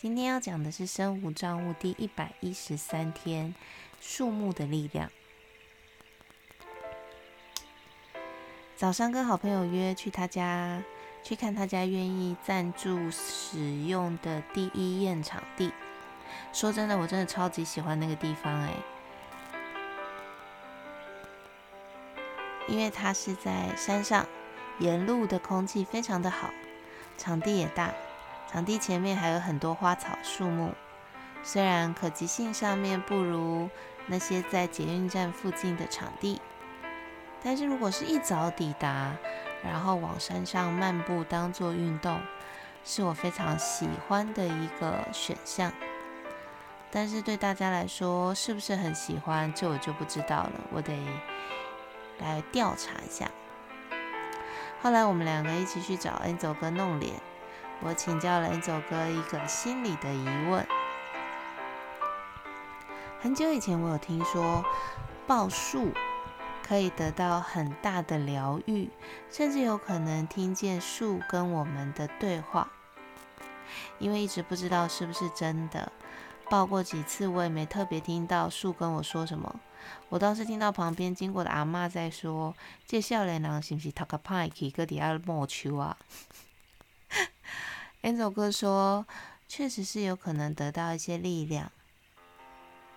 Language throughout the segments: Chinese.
今天要讲的是生无障物第一百一十三天，树木的力量。早上跟好朋友约去他家，去看他家愿意赞助使用的第一宴场地。说真的，我真的超级喜欢那个地方哎，因为它是在山上，沿路的空气非常的好，场地也大。场地前面还有很多花草树木，虽然可及性上面不如那些在捷运站附近的场地，但是如果是一早抵达，然后往山上漫步当做运动，是我非常喜欢的一个选项。但是对大家来说，是不是很喜欢，这我就不知道了，我得来调查一下。后来我们两个一起去找 Angel 哥弄脸。我请教了 Angel 哥一个心理的疑问。很久以前，我有听说抱树可以得到很大的疗愈，甚至有可能听见树跟我们的对话。因为一直不知道是不是真的，抱过几次，我也没特别听到树跟我说什么。我倒是听到旁边经过的阿妈在说：“这少年人是不是头壳歹去，搁底下摸球啊？” Angel 哥说：“确实是有可能得到一些力量，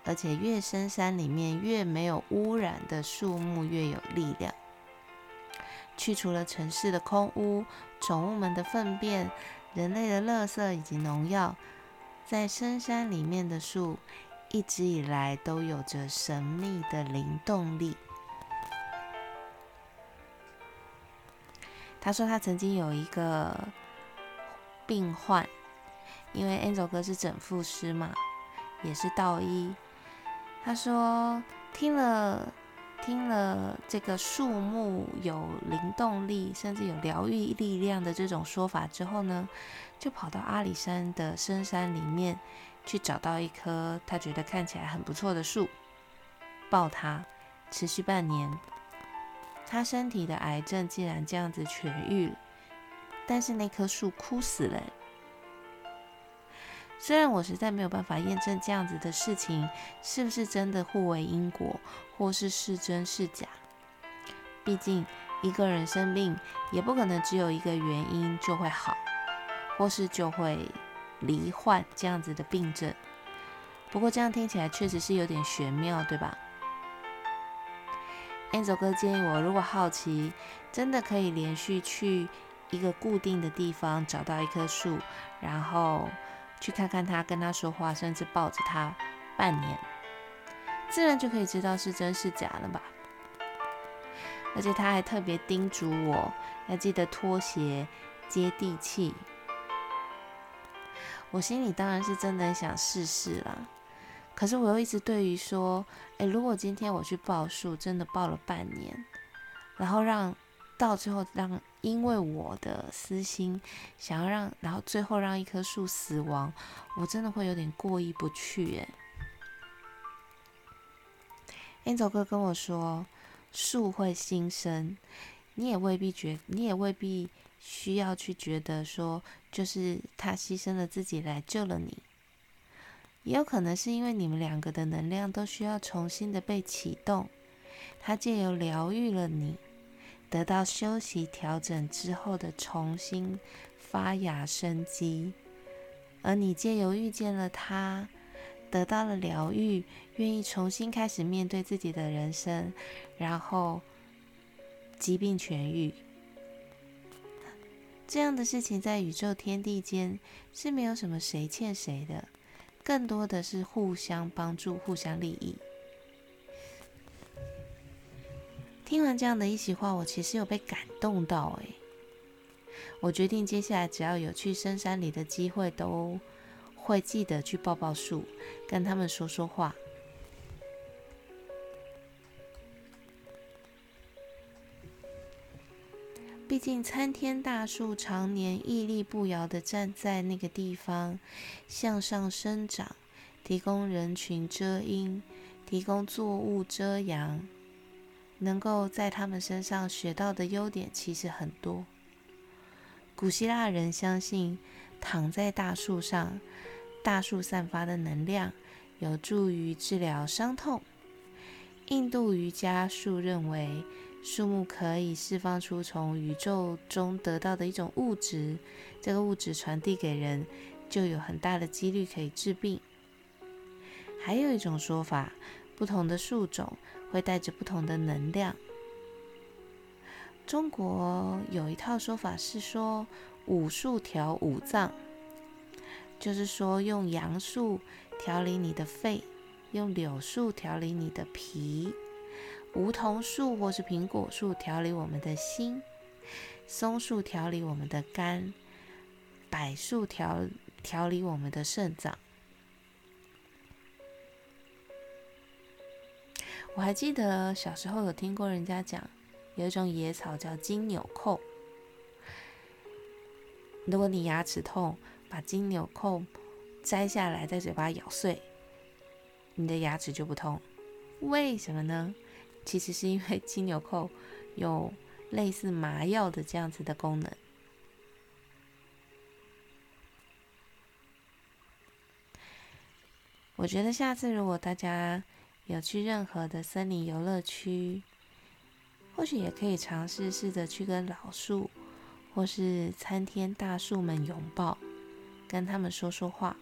而且越深山里面越没有污染的树木越有力量。去除了城市的空屋、宠物们的粪便、人类的垃圾以及农药，在深山里面的树一直以来都有着神秘的灵动力。”他说：“他曾经有一个。”病患，因为 Angel 哥是整复师嘛，也是道医。他说听了听了这个树木有灵动力，甚至有疗愈力量的这种说法之后呢，就跑到阿里山的深山里面去找到一棵他觉得看起来很不错的树，抱它，持续半年，他身体的癌症竟然这样子痊愈了。但是那棵树枯死了。虽然我实在没有办法验证这样子的事情是不是真的互为因果，或是是真是假。毕竟一个人生病也不可能只有一个原因就会好，或是就会罹患这样子的病症。不过这样听起来确实是有点玄妙，对吧？Angel 哥建议我，如果好奇，真的可以连续去。一个固定的地方找到一棵树，然后去看看它，跟它说话，甚至抱着它半年，自然就可以知道是真是假了吧。而且他还特别叮嘱我要记得拖鞋接地气。我心里当然是真的想试试啦，可是我又一直对于说，诶，如果今天我去抱树，真的抱了半年，然后让。到最后，让因为我的私心，想要让，然后最后让一棵树死亡，我真的会有点过意不去。哎，Angel 哥跟我说，树会新生，你也未必觉，你也未必需要去觉得说，就是他牺牲了自己来救了你，也有可能是因为你们两个的能量都需要重新的被启动，他借由疗愈了你。得到休息调整之后的重新发芽生机，而你借由遇见了他，得到了疗愈，愿意重新开始面对自己的人生，然后疾病痊愈，这样的事情在宇宙天地间是没有什么谁欠谁的，更多的是互相帮助、互相利益。听完这样的一席话我其实有被感动到诶我决定接下来只要有去深山里的机会都会记得去抱抱树跟他们说说话。毕竟参天大树常年屹立不摇的站在那个地方向上生长提供人群遮阴提供作物遮阳能够在他们身上学到的优点其实很多。古希腊人相信，躺在大树上，大树散发的能量有助于治疗伤痛。印度瑜伽树认为，树木可以释放出从宇宙中得到的一种物质，这个物质传递给人，就有很大的几率可以治病。还有一种说法，不同的树种。会带着不同的能量。中国有一套说法是说五树调五脏，就是说用杨树调理你的肺，用柳树调理你的脾，梧桐树或是苹果树调理我们的心，松树调理我们的肝，柏树调调理我们的肾脏。我还记得小时候有听过人家讲，有一种野草叫金纽扣。如果你牙齿痛，把金纽扣摘下来，在嘴巴咬碎，你的牙齿就不痛。为什么呢？其实是因为 金纽扣有类似麻药的这样子的功能。我觉得下次如果大家。有去任何的森林游乐区，或许也可以尝试试着去跟老树或是参天大树们拥抱，跟他们说说话。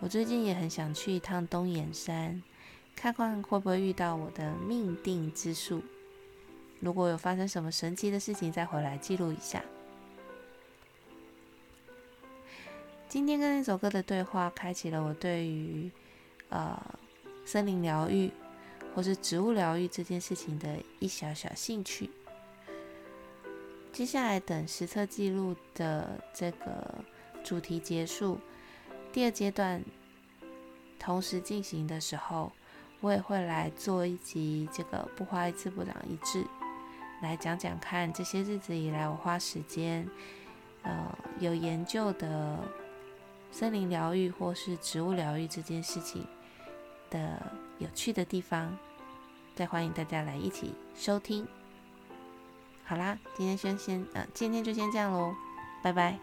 我最近也很想去一趟东眼山，看看会不会遇到我的命定之树。如果有发生什么神奇的事情，再回来记录一下。今天跟那首歌的对话，开启了我对于。呃，森林疗愈或是植物疗愈这件事情的一小小兴趣。接下来等实测记录的这个主题结束，第二阶段同时进行的时候，我也会来做一集这个不花一次不长一智，来讲讲看这些日子以来我花时间呃有研究的森林疗愈或是植物疗愈这件事情。的有趣的地方，再欢迎大家来一起收听。好啦，今天先先呃，今天就先这样喽，拜拜。